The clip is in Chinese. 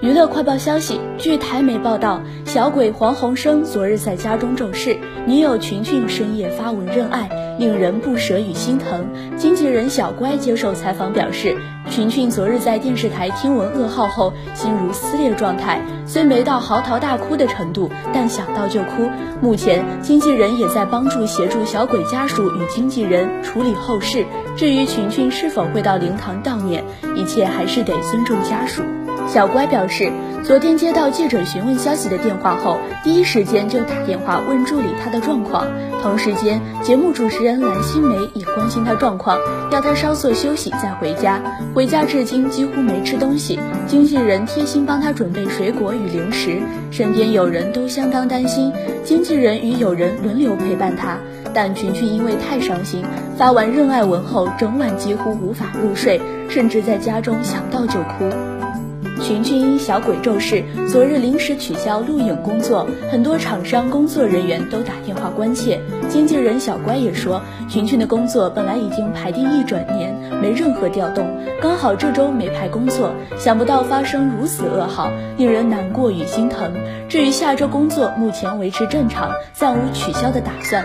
娱乐快报消息，据台媒报道，小鬼黄鸿升昨日在家中骤逝，女友群群深夜发文认爱，令人不舍与心疼。经纪人小乖接受采访表示，群群昨日在电视台听闻噩耗后，心如撕裂状态，虽没到嚎啕大哭的程度，但想到就哭。目前，经纪人也在帮助协助小鬼家属与经纪人处理后事。至于群群是否会到灵堂悼念，一切还是得尊重家属。小乖表示，昨天接到记者询问消息的电话后，第一时间就打电话问助理他的状况。同时间，节目主持人蓝心湄也关心他状况，要他稍作休息再回家。回家至今几乎没吃东西，经纪人贴心帮他准备水果与零食，身边友人都相当担心。经纪人与友人轮流陪伴他，但群群因为太伤心，发完认爱文后，整晚几乎无法入睡，甚至在家中想到就哭。群群因小鬼咒事，昨日临时取消录影工作，很多厂商工作人员都打电话关切。经纪人小乖也说，群群的工作本来已经排定一整年，没任何调动，刚好这周没排工作，想不到发生如此噩耗，令人难过与心疼。至于下周工作，目前维持正常，暂无取消的打算。